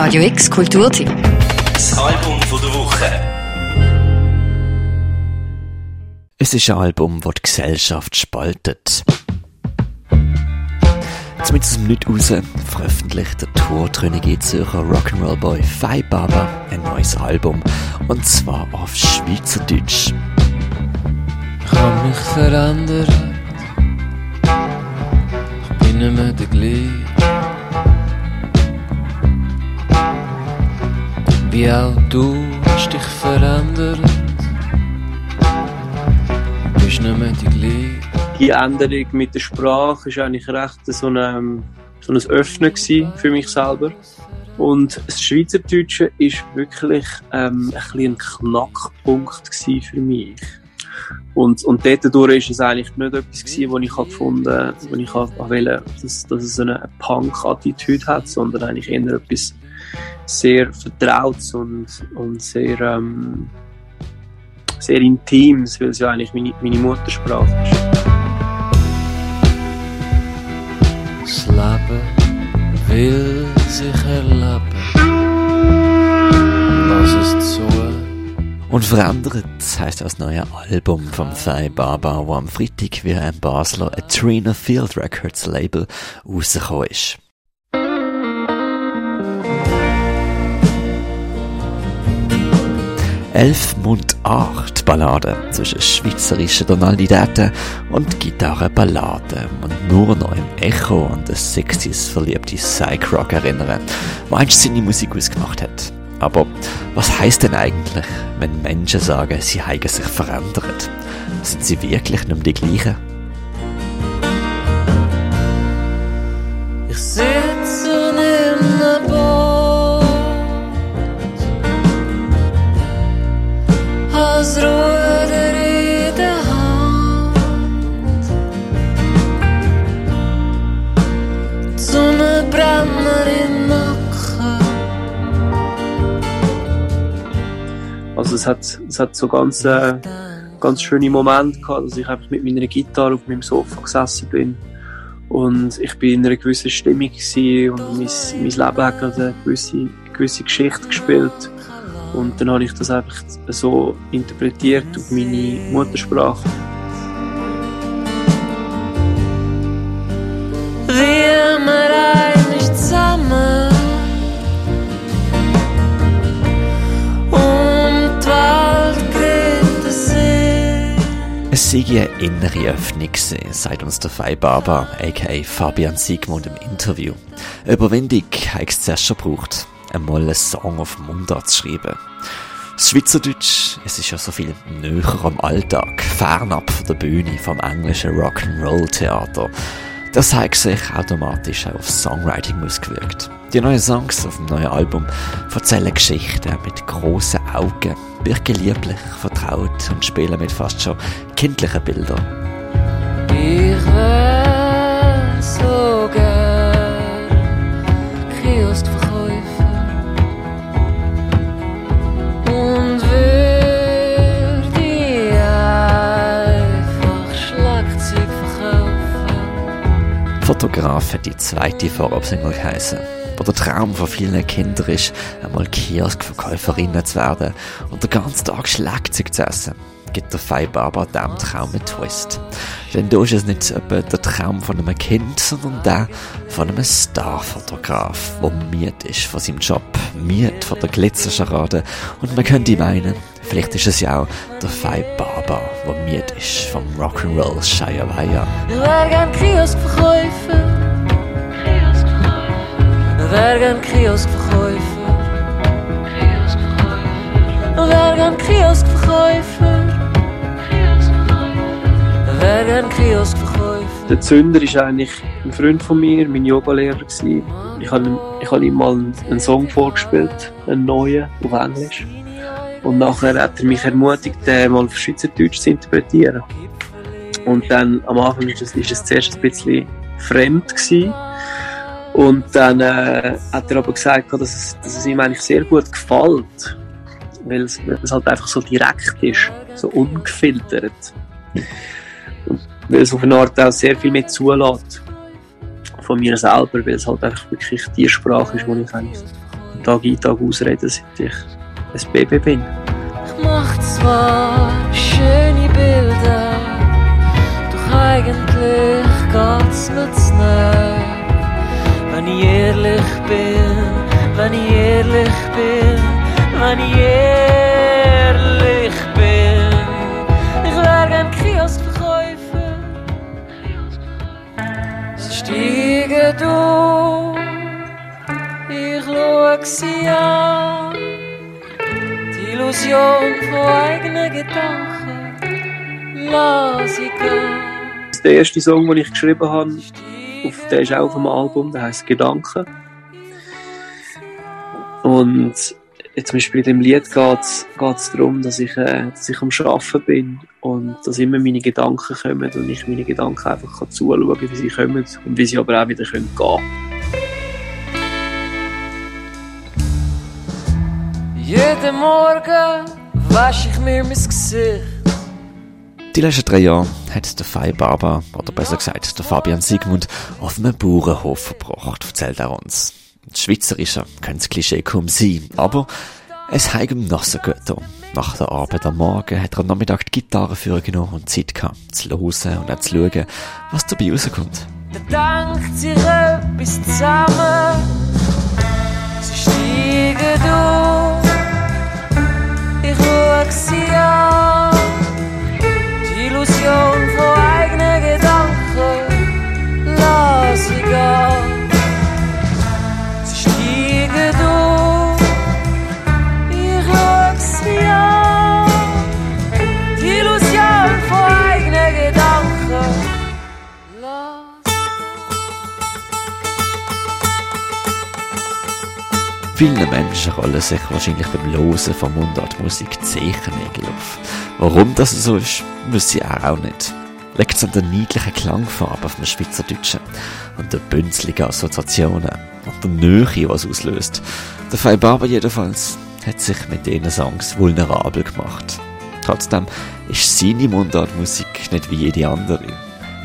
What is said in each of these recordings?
Radio X Kulturtipp. Das Album von der Woche. Es ist ein Album, das die Gesellschaft spaltet. Zumindest Nicht raus veröffentlicht der tourtrönige Zürcher Rock'n'Roll Boy Fei Baba ein neues Album. Und zwar auf Schweizerdeutsch. Ich hab mich verändert. Ich bin nicht mehr der gleiche. Wie auch du hast dich verändert. Du bist nicht mehr die gleiche. die Änderung mit der Sprache ist eigentlich recht so ein, so ein Öffnen für mich selber. Und das Schweizerdeutsche ist wirklich ähm, ein, ein Knackpunkt für mich. Und, und dort dadurch ist es eigentlich nicht etwas gewesen, ich habe gefunden wo ich habe wollte, dass, dass es eine Punk-Attitüde hat, sondern eigentlich eher etwas sehr Vertrautes und, und sehr, ähm, sehr Intimes, weil es ja eigentlich meine, meine Muttersprache ist. Das Leben will sich erleben. Was es zu Und verändert heisst das neue Album vom Thai Baba, wo am Freitag wie ein Basler Trina Field Records Label rausgekommen ist. Elf Mundart Ballade zwischen schweizerischen Tonalitäten und Gitarrenballaden und nur noch im Echo an das 60s verliebte Psych Rock erinnern, wo einst seine Musik ausgemacht hat. Aber was heißt denn eigentlich, wenn Menschen sagen, sie haben sich verändert? Sind sie wirklich nicht mehr die gleichen? Also es hat, es hat so ganz, äh, ganz schöne Momente gehabt, dass ich einfach mit meiner Gitarre auf meinem Sofa gesessen bin und ich bin in einer gewissen Stimmung und mein, mein Leben hat gerade eine gewisse, gewisse Geschichte gespielt und dann habe ich das einfach so interpretiert auf meine Muttersprache. Es sei eine innere Öffnung gewesen, sagt uns der Fei Baba, a.k.a. Fabian Siegmund im Interview. Überwindung hat es zuerst schon gebraucht, einmal einen Song auf Mundart zu schreiben. Das Schweizerdeutsch, es ist ja so viel näher am Alltag, fernab von der Bühne vom englischen Rock'n'Roll-Theater. Das hat sich automatisch auch auf Songwriting ausgewirkt. Die neuen Songs auf dem neuen Album erzählen Geschichten mit grossen Augen, wirken lieblich, vertraut und spielen mit fast schon kindlichen Bildern. Ich wär so gern Kioskverkäufer und würde einfach Schlagzeug verkaufen. Fotograf hat die zweite Vorabsingle geheißen. Wo der Traum von vielen Kindern ist, einmal Kioskverkäuferinnen zu werden und den ganzen Tag Schlagzeug zu essen, gibt der Fei Baba diesem Traum einen Twist. Denn da ist es nicht etwa der Traum von einem Kind, sondern der von einem Starfotograf, der miet ist von seinem Job, miet von der Glitzerscharade und man könnte meinen, vielleicht ist es ja auch der Fei Baba, der miet ist vom Rock'n'Roll Waya. Ich wär gern Kioskverkäufer. Ich wär gern Kioskverkäufer. Ich gern Kioskverkäufer. Der Zünder ist eigentlich ein Freund von mir, mein Yogalehrer gewesen. Ich habe ihm, ich habe ihm mal einen, einen Song vorgespielt, einen neuen, auf Englisch. Und nachher hat er mich ermutigt, den mal auf Schweizerdeutsch zu interpretieren. Und dann, am Anfang ist es, es zuerst ein bisschen fremd gewesen. Und dann äh, hat er aber gesagt, dass es, dass es ihm eigentlich sehr gut gefällt. Weil es, weil es halt einfach so direkt ist, so ungefiltert. Weil es auf eine Art auch sehr viel mehr zulässt von mir selber, weil es halt einfach wirklich die Sprache ist, die ich eigentlich Tag ein, Tag ausreden, seit ich ein Baby bin. Ich mach zwar schöne Bilder, doch eigentlich geht's mir zu nah. Ich schau sie an. Die Illusion von eigenen Gedanken, gehen. Der erste Song, den ich geschrieben habe, auf, der ist auch auf dem Album, der heißt Gedanken. Und zum Beispiel in dem Lied geht es darum, dass ich, äh, dass ich am Arbeiten bin und dass immer meine Gedanken kommen und ich meine Gedanken einfach kann zuschauen wie sie kommen und wie sie aber auch wieder können gehen Jeden Morgen wasch ich mir mein Gesicht. Die letzten drei Jahre hat der Fei Barber, oder besser gesagt der Fabian Sigmund, auf einem Bauernhof verbracht, erzählt er uns. Schweizerischer könnte das Klischee kaum sein, aber es hat ihm nassen Götter. Nach der Arbeit am Morgen hat er am Nachmittag die Gitarre vorgenommen und Zeit gehabt, zu hören und auch zu schauen, was dabei rauskommt. Da denkt sich etwas zusammen. Sie steigen durch. Ich schau Vielen Menschen rollen sich wahrscheinlich beim Losen von Mundartmusik die Zehennägel auf. Warum das so ist, wüsste ich auch nicht. Liegt es an der niedlichen Klangfarbe auf dem Schweizerdeutschen und den bünzligen Assoziationen und der Nähe, was auslöst. Der Fei Barber jedenfalls hat sich mit diesen Songs vulnerabel gemacht. Trotzdem ist seine Mundartmusik nicht wie jede andere.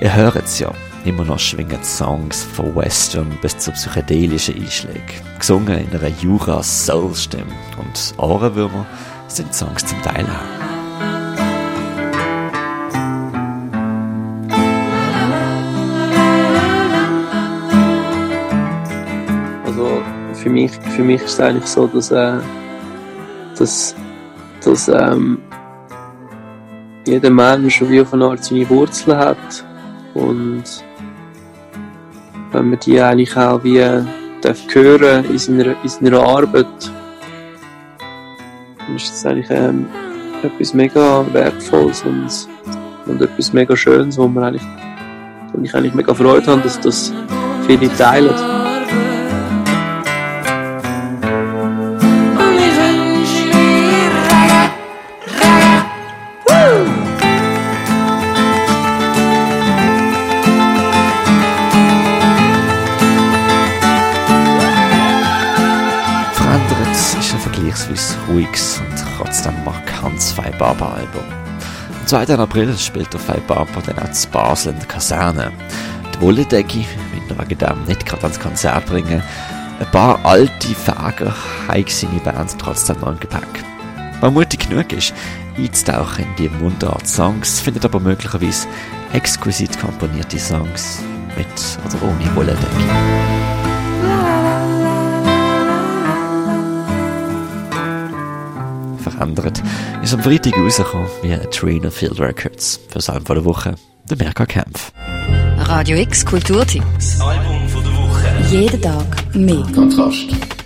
Ihr hört es ja, immer noch schwingen Songs von Western bis zu psychedelischen Einschlägen. Gesungen in einer Jura-Soul-Stimme und Ohrenwürmer sind Songs zum Teil auch. Also für mich, für mich ist es eigentlich so, dass, äh, dass, dass ähm, jeder Mensch wie auf eine Art seine Wurzeln hat und wenn man die eigentlich auch wie darf hören in seiner, in seiner Arbeit, dann ist das eigentlich ähm, etwas mega Wertvolles und, und etwas mega Schönes, wo man eigentlich, wo ich eigentlich mega Freude habe, dass das viele teilen. Ruhiges und trotzdem markantes Fei Barber Album. Am 2. April spielt der Fei Barber dann auch zu Basel in der Kaserne. Die Wolledecke will wegen dem nicht gerade ans Konzert bringen. Ein paar alte Fäger haben seine Band trotzdem noch im Gepäck. Wer mutig genug ist, einzutauchen in die Mundart-Songs, findet aber möglicherweise exquisit komponierte Songs mit oder ohne Wolledecke. Verändert, ist am Freitag rausgekommen wie ein Trainer Field Records. Für das Album der Woche, der Merker Kempf. Radio X Kulturteam. Das Album von der Woche. Jeden Tag mehr. Kontrast.